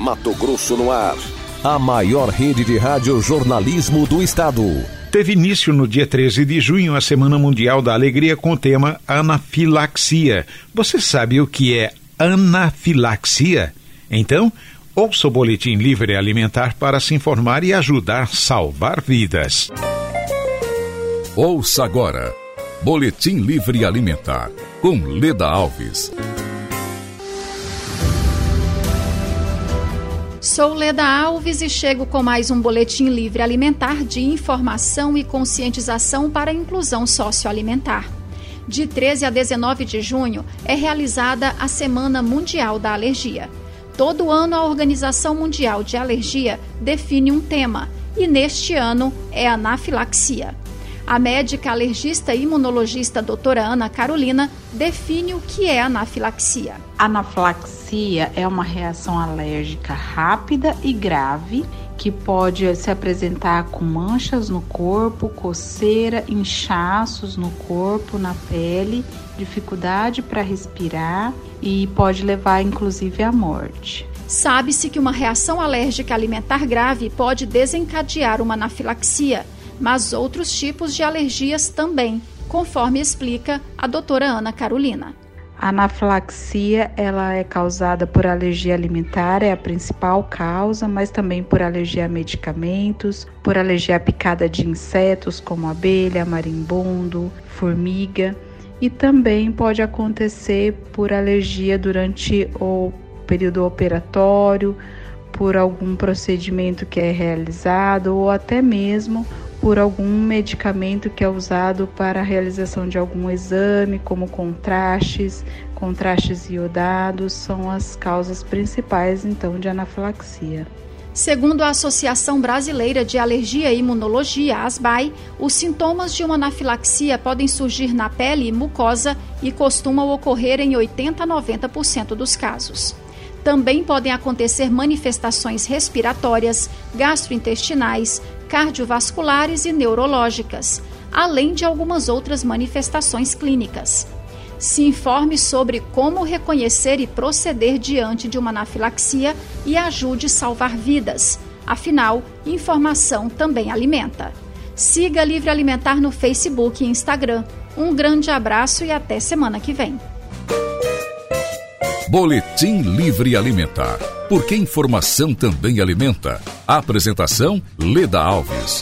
Mato Grosso no ar. A maior rede de rádio jornalismo do estado. Teve início no dia 13 de junho a Semana Mundial da Alegria com o tema Anafilaxia. Você sabe o que é anafilaxia? Então, ouça o Boletim Livre Alimentar para se informar e ajudar a salvar vidas. Ouça agora. Boletim Livre Alimentar, com Leda Alves. Sou Leda Alves e chego com mais um Boletim Livre Alimentar de informação e conscientização para a inclusão socioalimentar. De 13 a 19 de junho é realizada a Semana Mundial da Alergia. Todo ano a Organização Mundial de Alergia define um tema e neste ano é anafilaxia. A médica alergista e imunologista doutora Ana Carolina define o que é anafilaxia. Anafilaxia é uma reação alérgica rápida e grave que pode se apresentar com manchas no corpo, coceira, inchaços no corpo, na pele, dificuldade para respirar e pode levar inclusive à morte. Sabe-se que uma reação alérgica alimentar grave pode desencadear uma anafilaxia mas outros tipos de alergias também, conforme explica a doutora Ana Carolina. A anafilaxia ela é causada por alergia alimentar, é a principal causa, mas também por alergia a medicamentos, por alergia à picada de insetos como abelha, marimbondo, formiga, e também pode acontecer por alergia durante o período operatório, por algum procedimento que é realizado ou até mesmo por algum medicamento que é usado para a realização de algum exame, como contrastes, contrastes iodados, são as causas principais então de anafilaxia. Segundo a Associação Brasileira de Alergia e Imunologia, ASBAI, os sintomas de uma anafilaxia podem surgir na pele e mucosa e costumam ocorrer em 80 a 90% dos casos. Também podem acontecer manifestações respiratórias, gastrointestinais, cardiovasculares e neurológicas, além de algumas outras manifestações clínicas. Se informe sobre como reconhecer e proceder diante de uma anafilaxia e ajude a salvar vidas. Afinal, informação também alimenta. Siga Livre Alimentar no Facebook e Instagram. Um grande abraço e até semana que vem. Boletim Livre Alimentar. Porque informação também alimenta. Apresentação: Leda Alves.